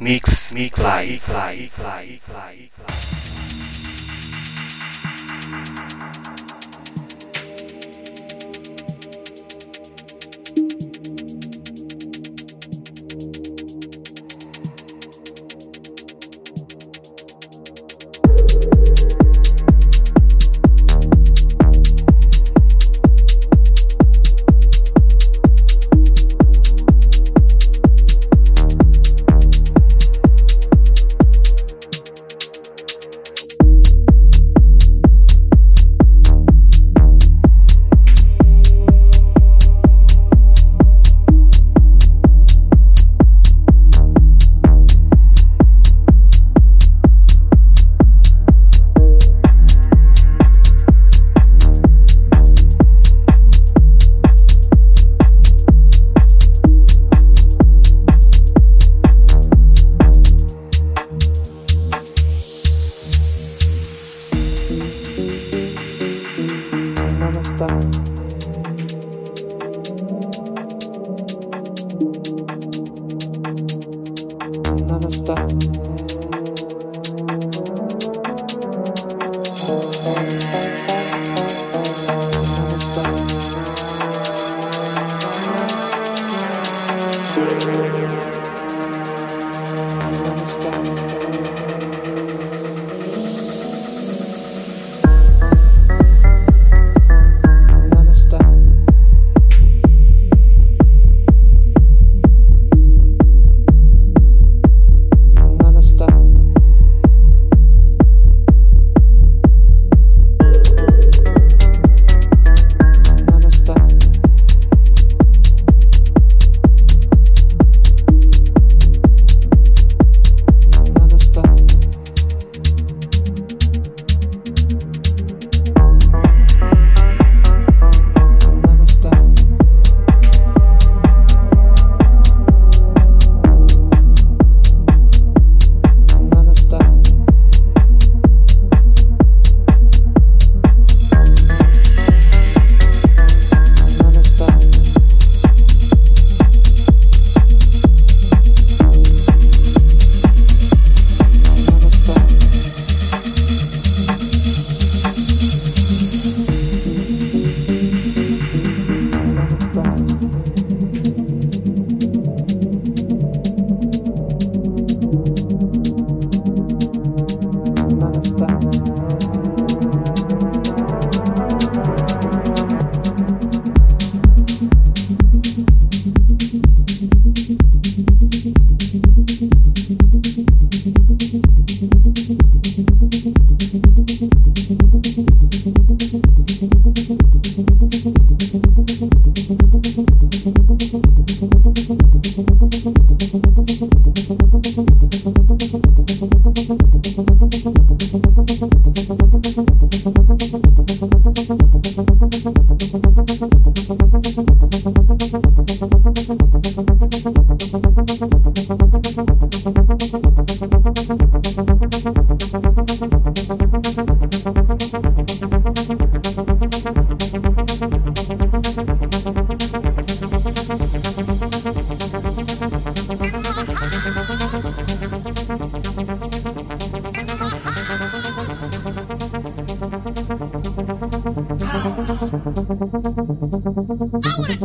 Mix, mix, fly, fly, fly, fly, fly. mix.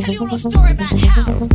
tell you a little story about house.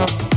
Thank